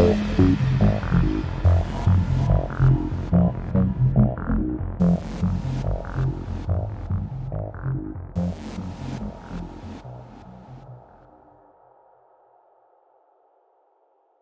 Oh.